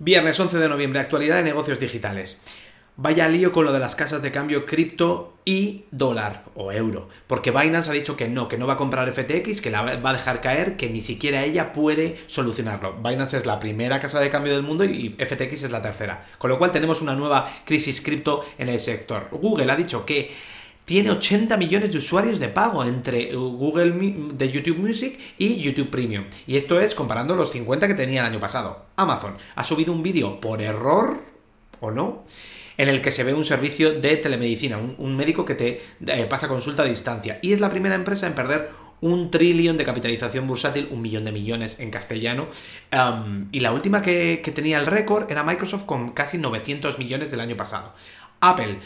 Viernes 11 de noviembre, actualidad de negocios digitales. Vaya lío con lo de las casas de cambio cripto y dólar o euro. Porque Binance ha dicho que no, que no va a comprar FTX, que la va a dejar caer, que ni siquiera ella puede solucionarlo. Binance es la primera casa de cambio del mundo y FTX es la tercera. Con lo cual tenemos una nueva crisis cripto en el sector. Google ha dicho que tiene 80 millones de usuarios de pago entre Google de YouTube Music y YouTube Premium. Y esto es comparando los 50 que tenía el año pasado. Amazon ha subido un vídeo por error, o no, en el que se ve un servicio de telemedicina, un, médico que te eh, pasa consulta a distancia. Y es la primera empresa en perder un trillón de capitalización bursátil, un millón de millones en castellano. y la última que, que tenía el récord era Microsoft con casi 900 millones del año pasado. Apple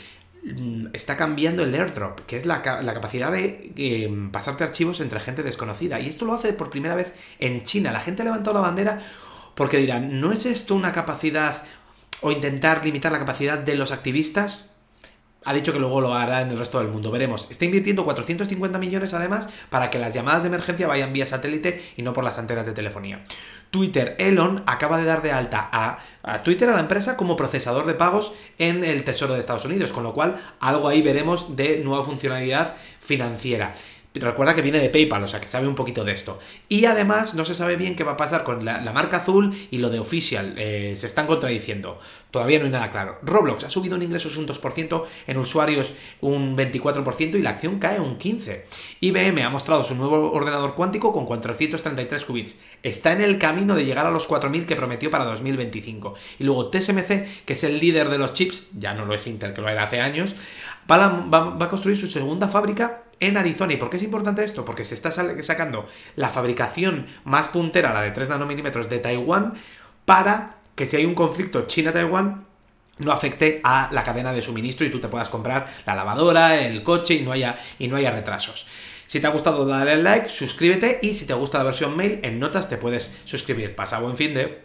está cambiando el airdrop, que es la, capacidad de em, pasarte archivos entre gente desconocida. Y esto lo hace por primera vez en China. La gente ha levantado la bandera porque dirán, ¿no es esto una capacidad o intentar limitar la capacidad de los activistas? Ha dicho que luego lo hará en el resto del mundo. Veremos. Está invirtiendo 450 millones además para que las llamadas de emergencia vayan vía satélite y no por las antenas de telefonía. Twitter, Elon acaba de dar de alta a, Twitter, a la empresa, como procesador de pagos en el Tesoro de Estados Unidos, con lo cual algo ahí veremos de nueva funcionalidad financiera. Recuerda que viene de PayPal, o sea que sabe un poquito de esto. Y además no se sabe bien qué va a pasar con la, marca azul y lo de Official. Eh, se están contradiciendo. Todavía no hay nada claro. Roblox ha subido en ingresos un 2%, en usuarios un 24% y la acción cae un 15%. IBM ha mostrado su nuevo ordenador cuántico con 433 qubits. Está en el camino de llegar a los 4.000 que prometió para 2025. Y luego TSMC, que es el líder de los chips, ya no lo es Intel, que lo era hace años, va a construir su segunda fábrica en Arizona. ¿Y por qué es importante esto? Porque se está sacando la fabricación más puntera, la de 3 nanómetros de Taiwán, para que si hay un conflicto China-Taiwán, no afecte a la cadena de suministro y tú te puedas comprar la lavadora, el coche y no haya, y no haya retrasos. Si te ha gustado, dale like, suscríbete y si te gusta la versión mail, en notas te puedes suscribir. Pasa buen fin de...